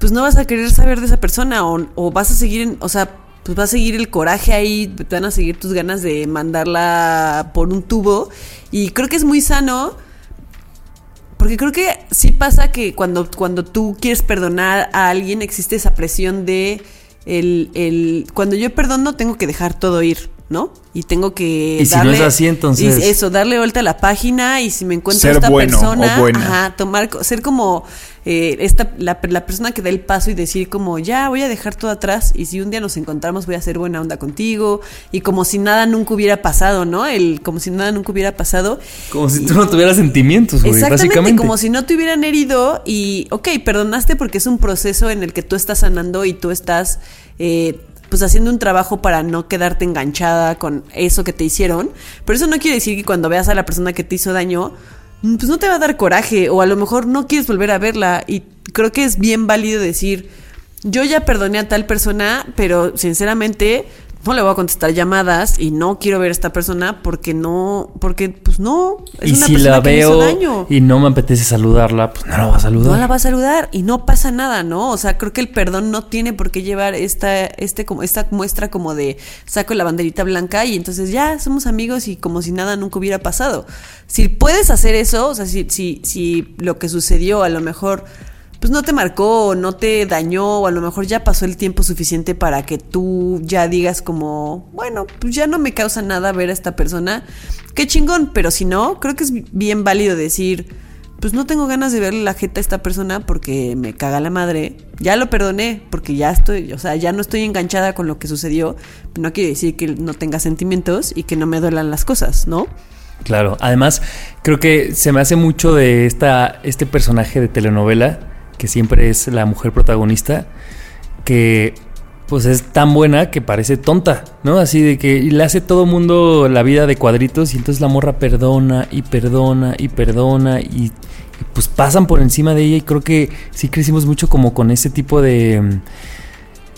pues no vas a querer saber de esa persona o, o vas a seguir, en- o sea, pues va a seguir el coraje ahí, te van a seguir tus ganas de mandarla por un tubo. Y creo que es muy sano porque creo que sí pasa que cuando, cuando tú quieres perdonar a alguien existe esa presión de el, el cuando yo perdono tengo que dejar todo ir, ¿no? Y tengo que Y si no es así, entonces- y eso, darle vuelta a la página y si me encuentro Ser esta bueno o persona, buena. ajá, tomar, ser como eh, esta, la, la persona que da el paso y decir como, ya, voy a dejar todo atrás y si un día nos encontramos voy a hacer buena onda contigo y como si nada nunca hubiera pasado, ¿no? El, como si nada nunca hubiera pasado. Como si tú no tuvieras sentimientos, güey, Exactamente, básicamente. como si no te hubieran herido y, ok, perdonaste porque es un proceso en el que tú estás sanando y tú estás, eh, pues haciendo un trabajo para no quedarte enganchada con eso que te hicieron. Pero eso no quiere decir que cuando veas a la persona que te hizo daño, mm, pues no te va a dar coraje o a lo mejor no quieres volver a verla y creo que es bien válido decir, yo ya perdoné a tal persona, pero sinceramente no le voy a contestar llamadas y no quiero ver a esta persona porque no, porque pues no, es y una si persona la que me hizo veo daño. y no me apetece saludarla, pues no la voy a saludar. No la va a saludar y no pasa nada, ¿no? O sea, creo que el perdón no tiene por qué llevar esta, este, como, esta muestra como de saco la banderita blanca y entonces ya somos amigos y como si nada nunca hubiera pasado. Si puedes hacer eso, o sea, si, si, si lo que sucedió a lo mejor pues no te marcó no te dañó o a lo mejor ya pasó el tiempo suficiente para que tú ya digas como, bueno, pues ya no me causa nada ver a esta persona, qué chingón, pero si no, creo que es bien válido decir, pues no tengo ganas de verle la jeta a esta persona porque me caga la madre. Ya lo perdoné porque ya estoy, o sea, ya no estoy enganchada con lo que sucedió. No quiere decir que no tenga sentimientos y que no me duelan las cosas, ¿no? Claro, además creo que se me hace mucho de esta, este personaje de telenovela, que siempre es la mujer protagonista, que pues es tan buena que parece tonta, ¿no? Así de que le hace todo mundo la vida de cuadritos y entonces la morra perdona y perdona y perdona y, pues pasan por encima de ella y creo que sí crecimos mucho como con ese tipo de,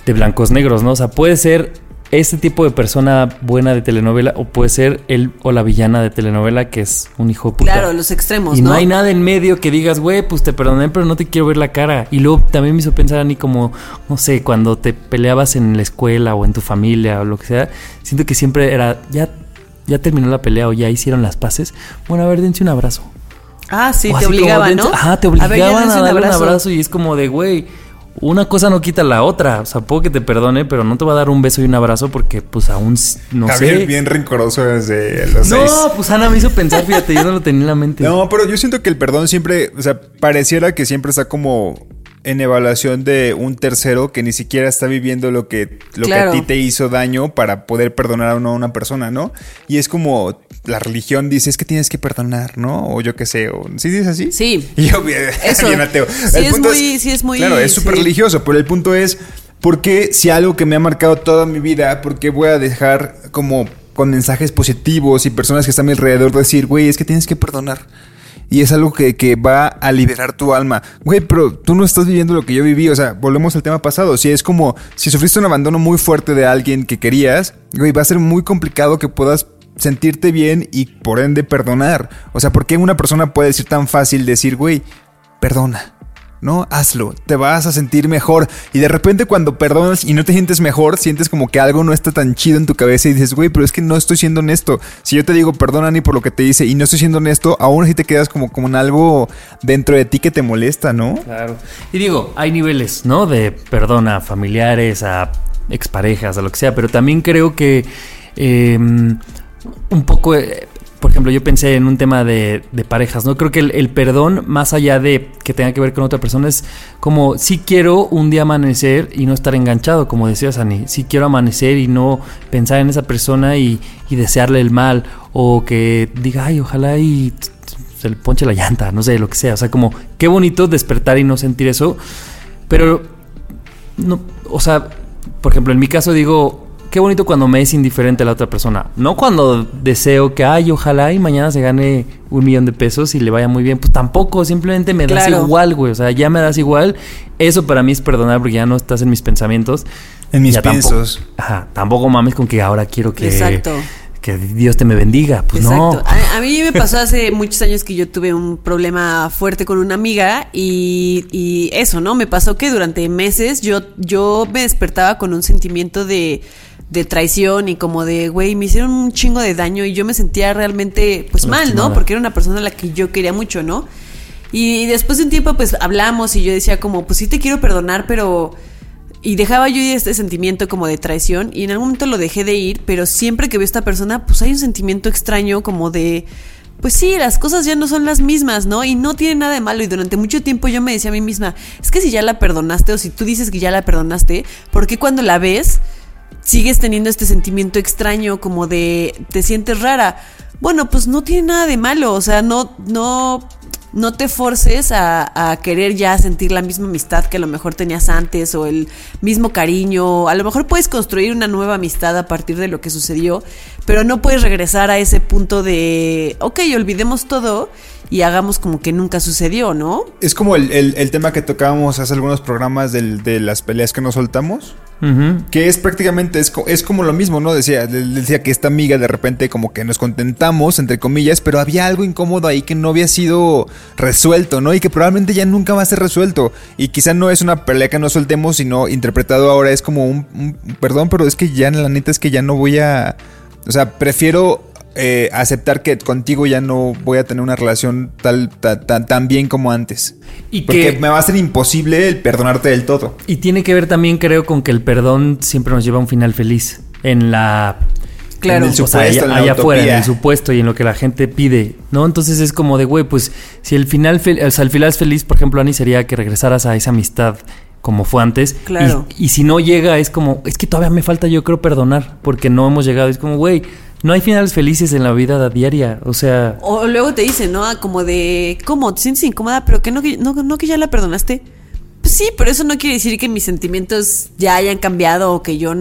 de blancos negros, ¿no? O sea, puede ser este tipo de persona buena de telenovela o puede ser él o la villana de telenovela que es un hijo de puta. Claro, los extremos, Y ¿no? no hay nada en medio que digas, güey, pues te perdoné, pero no te quiero ver la cara. Y luego también me hizo pensar a mí como, no sé, cuando te peleabas en la escuela o en tu familia o lo que sea, siento que siempre era, ya, ya terminó la pelea o ya hicieron las paces. Bueno, a ver, dense un abrazo. Ah, sí, O te como, obligaban, ¿no? Ajá, te A ver, ya obligaban a, darle un abrazo. y es como de, güey, una cosa no quita la otra. O sea, puedo que te perdone, pero no te va a dar un beso y un abrazo porque, pues, aún no Javier sé. bien rencoroso desde los No, seis. pues Ana me hizo pensar, fíjate, yo no lo tenía en la [LAUGHS] mente. No, pero yo siento que el perdón siempre, o sea, pareciera que siempre está como en evaluación de un tercero que ni siquiera está viviendo lo que, lo Claro. que a ti te hizo daño para poder perdonar a una, persona, ¿no? Y es como la religión dice, es que tienes que perdonar, ¿no? O yo qué sé, o ¿sí dices así? Sí. [LAUGHS] Y yo bien, [LAUGHS] Eso. bien ateo. Sí El es punto muy- sí es muy- Claro, es súper sí. religioso, pero el punto es, ¿por qué si algo que me ha marcado toda mi vida, por qué voy a dejar como con mensajes positivos y personas que están a mi alrededor decir, güey, es que tienes que perdonar? Y es algo que, que va a liberar tu alma. Güey, pero tú no estás viviendo lo que yo viví. O sea, volvemos al tema pasado. Si es como, si sufriste un abandono muy fuerte de alguien que querías, güey, va a ser muy complicado que puedas sentirte bien y por ende perdonar. O sea, ¿por qué una persona puede decir tan fácil decir, güey, perdona? No, hazlo, te vas a sentir mejor. Y de repente cuando perdonas y no te sientes mejor, sientes como que algo no está tan chido en tu cabeza y dices, güey, pero es que no estoy siendo honesto. Si yo te digo perdona ni por lo que te hice y no estoy siendo honesto, aún así te quedas como, en algo dentro de ti que te molesta, ¿no? Claro. Y digo, hay niveles, ¿no? De perdón a familiares, a exparejas, a lo que sea, pero también creo que eh, un poco, eh, por ejemplo, yo pensé en un tema de, parejas, ¿no? Creo que el, perdón, más allá de que tenga que ver con otra persona, es como si quiero un día amanecer y no estar enganchado, como decías, Ani. Si quiero amanecer y no pensar en esa persona y, y desearle el mal, o que diga, ay, ojalá y se le ponche la llanta, no sé, lo que sea. O sea, como qué bonito despertar y no sentir eso. Pero, no, o sea, por ejemplo, en mi caso digo, qué bonito cuando me es indiferente la otra persona. No cuando deseo que, ay, ojalá y mañana se gane un millón de pesos y le vaya muy bien. Pues tampoco, simplemente me das igual, güey. O sea, ya me das igual. Eso para mí es perdonar porque ya no estás en mis pensamientos. En mis Ya tampoco- piensos. Ajá, tampoco mames con que ahora quiero que... Exacto. Que Dios te me bendiga. Pues no. Exacto. A, a mí me pasó hace muchos años que yo tuve un problema fuerte con una amiga y, y eso, ¿no? Me pasó que durante meses yo, yo me despertaba con un sentimiento de, de traición y como de, güey, me hicieron un chingo de daño y yo me sentía realmente, pues mal. ¿no? Porque era una persona a la que yo quería mucho, ¿no? Y después de un tiempo, pues hablamos y yo decía como, pues sí te quiero perdonar, pero... Y dejaba yo ir este sentimiento como de traición y en algún momento lo dejé de ir, pero siempre que veo a esta persona, pues hay un sentimiento extraño como de, pues sí, las cosas ya no son las mismas, ¿no? Y no tiene nada de malo. Y durante mucho tiempo yo me decía a mí misma, es que si ya la perdonaste o si tú dices que ya la perdonaste, ¿por qué cuando la ves sigues teniendo este sentimiento extraño como de te sientes rara? Bueno, pues no tiene nada de malo, o sea, no, no, no te forces a, a querer ya sentir la misma amistad que a lo mejor tenías antes o el mismo cariño. A lo mejor puedes construir una nueva amistad a partir de lo que sucedió, pero no puedes regresar a ese punto de, ok, olvidemos todo y hagamos como que nunca sucedió, ¿no? Es como el, el- el tema que tocábamos hace algunos programas del- de las peleas que nos soltamos. Que es prácticamente, es, es como lo mismo, ¿no? Decía, decía que esta amiga de repente como que nos contentamos, entre comillas, pero había algo incómodo ahí que no había sido resuelto, ¿no? Y que probablemente ya nunca va a ser resuelto. Y quizá no es una pelea que nos soltemos, sino interpretado ahora es como un, un- perdón, pero es que ya la neta es que ya no voy a... O sea, prefiero eh, aceptar que contigo ya no voy a tener una relación tal, ta- ta- tan bien como antes. Y Porque que- me va a ser imposible el perdonarte del todo. Y tiene que ver también, creo, con que el perdón siempre nos lleva a un final feliz. En la Claro. En el O sea, supuesto, en allá, la allá afuera, en el supuesto y en lo que la gente pide, ¿no? Entonces es como de, güey, pues si el final, fel- o sea, el final es feliz, por ejemplo, Ani, sería que regresaras a esa amistad como fue antes. Claro. Y, y si no llega, es como, es que todavía me falta, yo creo, perdonar, porque no hemos llegado. Es como, güey, no hay finales felices en la vida diaria. O sea, O luego te dicen, ¿no? Ah, Como de, ¿cómo? ¿Te sientes incómoda? ¿Pero que no, que no, que ya la perdonaste? Pues sí, pero eso no quiere decir que mis sentimientos ya hayan cambiado o que yo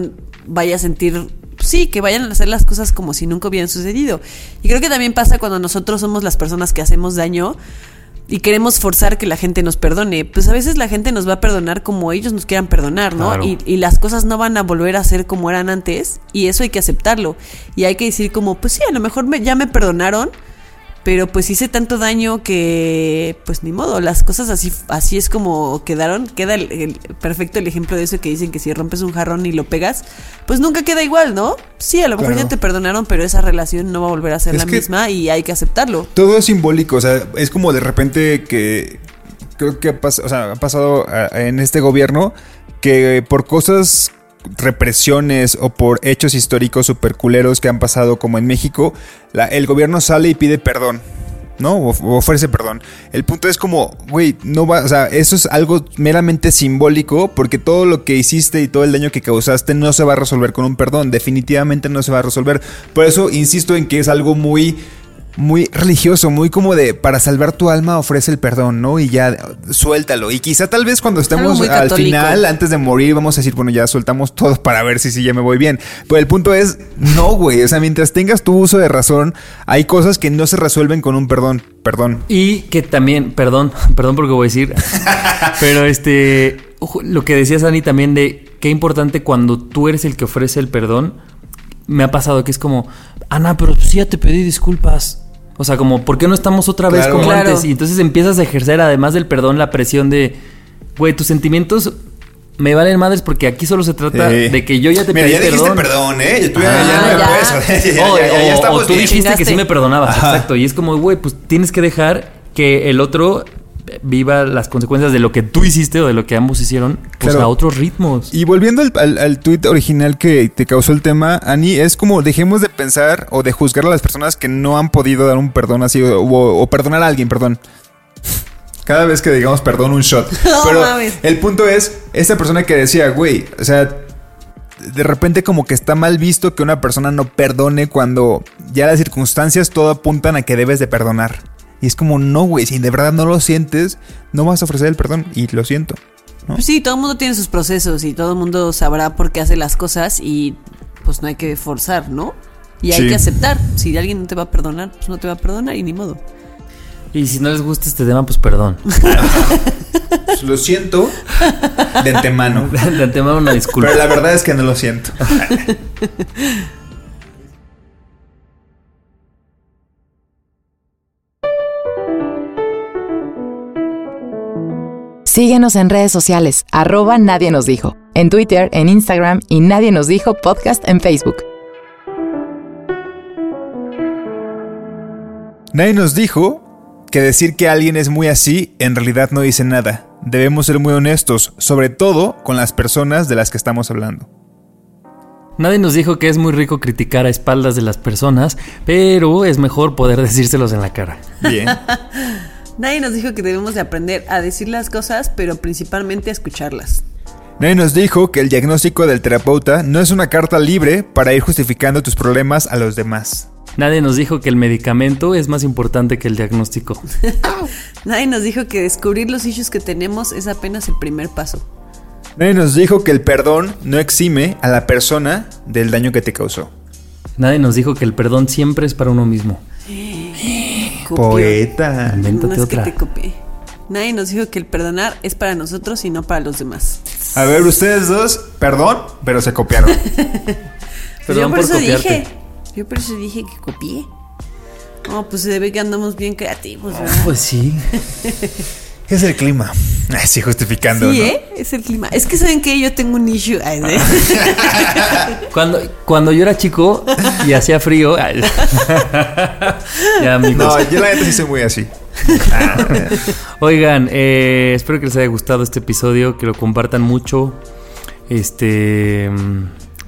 vaya a sentir... pues Sí, que vayan a hacer las cosas como si nunca hubieran sucedido. Y creo que también pasa cuando nosotros somos las personas que hacemos daño y queremos forzar que la gente nos perdone. Pues a veces la gente nos va a perdonar como ellos nos quieran perdonar, ¿no? Claro. Y, y las cosas no van a volver a ser como eran antes y eso hay que aceptarlo. Y hay que decir como, pues sí, a lo mejor me- ya me perdonaron, pero pues hice tanto daño que pues ni modo, las cosas así así es como quedaron. Queda el, el- perfecto el ejemplo de eso que dicen que si rompes un jarrón y lo pegas, pues nunca queda igual, ¿no? Sí, a lo mejor Claro. ya te perdonaron, pero esa relación no va a volver a ser Es la misma y hay que aceptarlo. Todo es simbólico, o sea, es como de repente que creo que ha, pas- o sea, ha pasado en este gobierno que por cosas represiones o por hechos históricos superculeros que han pasado como en México, el gobierno sale y pide perdón. ¿No? O ofrece perdón. El punto es como, güey, no va, o sea, eso es algo meramente simbólico porque todo lo que hiciste y todo el daño que causaste no se va a resolver con un perdón. Definitivamente no se va a resolver. Por eso insisto en que es algo muy muy religioso, muy como de para salvar tu alma ofrece el perdón, ¿no? Y ya suéltalo. Y quizá tal vez cuando estemos al católico. final, antes de morir, vamos a decir, bueno, ya soltamos todo para ver si sí ya me voy bien. Pero el punto es, no, güey. O sea, mientras tengas tu uso de razón, hay cosas que no se resuelven con un perdón. Perdón. Y que también, perdón, [LAUGHS] perdón por lo que voy a decir, pero este, lo que decías, Ani, también de qué importante cuando tú eres el que ofrece el perdón, me ha pasado que es como, Ana, pero sí ya te pedí disculpas. O sea, como, ¿por qué no estamos otra vez Claro. como Claro. antes? Y entonces empiezas a ejercer, además del perdón, la presión de, güey, tus sentimientos me valen madres porque aquí solo se trata Sí. de que yo ya te Mira, pedí ya dijiste perdón. perdón, ¿eh? Tú Ah, [LAUGHS] ya, ya no me ya. puedes- ya, O- ya, ya, ya o- tú bien. dijiste que sí me perdonabas, Ajá. exacto. Y es como, güey, pues tienes que dejar que el otro viva las consecuencias de lo que tú hiciste o de lo que ambos hicieron, pues Claro. a otros ritmos. Y volviendo al, al, al tuit original que te causó el tema, Ani, es como dejemos de pensar o de juzgar a las personas que no han podido dar un perdón así o, o- o perdonar a alguien, perdón. Cada vez que digamos perdón, un shot. [LAUGHS] No Pero el punto es, esta persona que decía, güey, o sea, de repente como que está mal visto que una persona no perdone cuando ya las circunstancias todo apuntan a que debes de perdonar. Y es como, no, güey, si de verdad no lo sientes, no vas a ofrecer el perdón. Y lo siento. ¿no? Pues sí, todo el mundo tiene sus procesos y todo el mundo sabrá por qué hace las cosas y pues no hay que forzar, ¿no? Y hay Sí. que aceptar. Si alguien no te va a perdonar, pues no te va a perdonar y ni modo. Y si no les gusta este tema, pues perdón. [LAUGHS] Pues lo siento de antemano. De antemano una disculpa. Pero la verdad es que no lo siento. [LAUGHS] Síguenos en redes sociales, arroba Nadie nos dijo, en Twitter, en Instagram y Nadie nos dijo podcast en Facebook. Nadie nos dijo que decir que alguien es muy así en realidad no dice nada. Debemos ser muy honestos, sobre todo con las personas de las que estamos hablando. Nadie nos dijo que es muy rico criticar a espaldas de las personas, pero es mejor poder decírselos en la cara. Bien. [LAUGHS] Nadie nos dijo que debemos de aprender a decir las cosas, pero principalmente a escucharlas. Nadie nos dijo que el diagnóstico del terapeuta no es una carta libre para ir justificando tus problemas a los demás. Nadie nos dijo que el medicamento es más importante que el diagnóstico. [LAUGHS] Nadie nos dijo que descubrir los issues que tenemos es apenas el primer paso. Nadie nos dijo que el perdón no exime a la persona del daño que te causó. Nadie nos dijo que el perdón siempre es para uno mismo. [GASPS] [GASPS] Copió. Poeta. Invéntate No es que te copié. Nadie nos dijo que el perdonar es para nosotros y no para los demás. A ver, ustedes dos, perdón, pero se copiaron. [LAUGHS] Pues Perdón yo por, por eso copiarte. dije. Yo por eso dije que copié. No, pues se ve que andamos bien creativos, ¿verdad? Pues sí. [LAUGHS] es el clima. Ay, sí, justificando, Sí, ¿no? ¿eh? Es el clima. Es que saben que yo tengo un issue. [LAUGHS] Cuando, cuando yo era chico y hacía frío. ay, [LAUGHS] ya, amigos. No, yo la neta sí soy muy así. [LAUGHS] Oigan, eh, espero que les haya gustado este episodio, que lo compartan mucho. Este.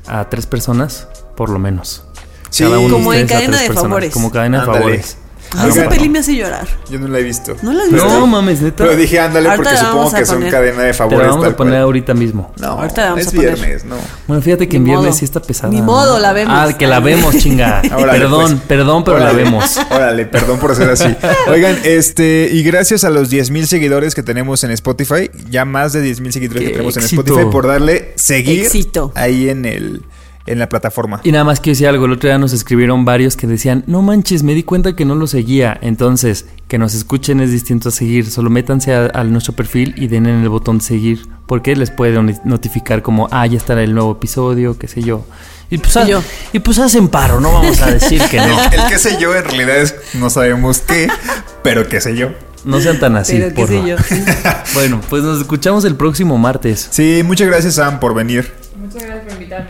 A tres personas, por lo menos. Sí, cada uno Como de en cadena tres de personas, favores. Como cadena de Ándale. favores. Ay, esa peli me hace llorar. Yo no la he visto. ¿No la has Pero- visto? No mames, neta. Pero dije ándale Ahorita porque supongo que son cadena de Te favores. la vamos a poner cual. ahorita mismo. No, Ahorita la vamos es a poner. viernes, no. Bueno, fíjate que en viernes modo. sí está pesada. Ni modo, la vemos. Ah, que la vemos, chinga. [LAUGHS] Órale, perdón, pues. perdón, pero la vemos. Órale, perdón por ser así. [LAUGHS] Oigan, este, y gracias a los 10 mil seguidores que tenemos en Spotify, ya más de 10 mil seguidores Qué que tenemos en. Spotify por darle seguir Éxito. ahí en el en la plataforma. Y nada más quiero decir algo, el otro día nos escribieron varios que decían, no manches, me di cuenta que no lo seguía. Entonces, que nos escuchen es distinto a seguir. Solo métanse a, a nuestro perfil y den en el botón de seguir. Porque les puede noti- notificar como, ah, ya estará el nuevo episodio, qué sé yo. Y pues, yo. y pues hacen paro, no vamos a decir que no. [LAUGHS] El qué sé yo en realidad es no sabemos qué, pero qué sé yo. No sean tan así, Pero yo. sí. [LAUGHS] Bueno, pues nos escuchamos el próximo martes. Sí, muchas gracias Sam por venir.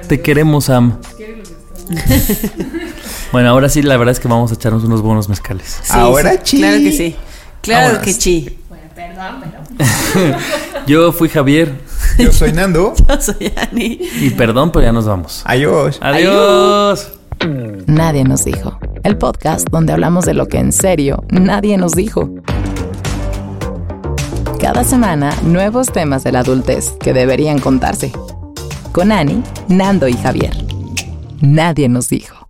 Te queremos, Sam. [LAUGHS] bueno, ahora sí, la verdad es que vamos a echarnos unos buenos mezcales. Sí, Ahora sí, chi. Claro que sí. Claro que sí. [LAUGHS] Yo fui Javier Yo soy Nando. [LAUGHS] Yo soy Ani. y perdón, pero ya nos vamos. Adiós. Adiós. Nadie nos dijo. El podcast donde hablamos de lo que en serio nadie nos dijo. Cada semana, nuevos temas de la adultez que deberían contarse. Con Ani, Nando y Javier. Nadie nos dijo.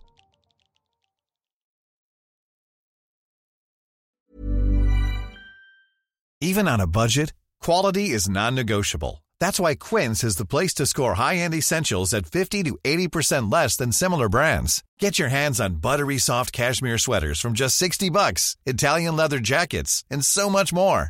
Even on a budget, quality is non-negotiable. That's why Quince is the place to score high-end essentials at 50 to 80% less than similar brands. Get your hands on buttery soft cashmere sweaters from just 60 bucks, Italian leather jackets, and so much more.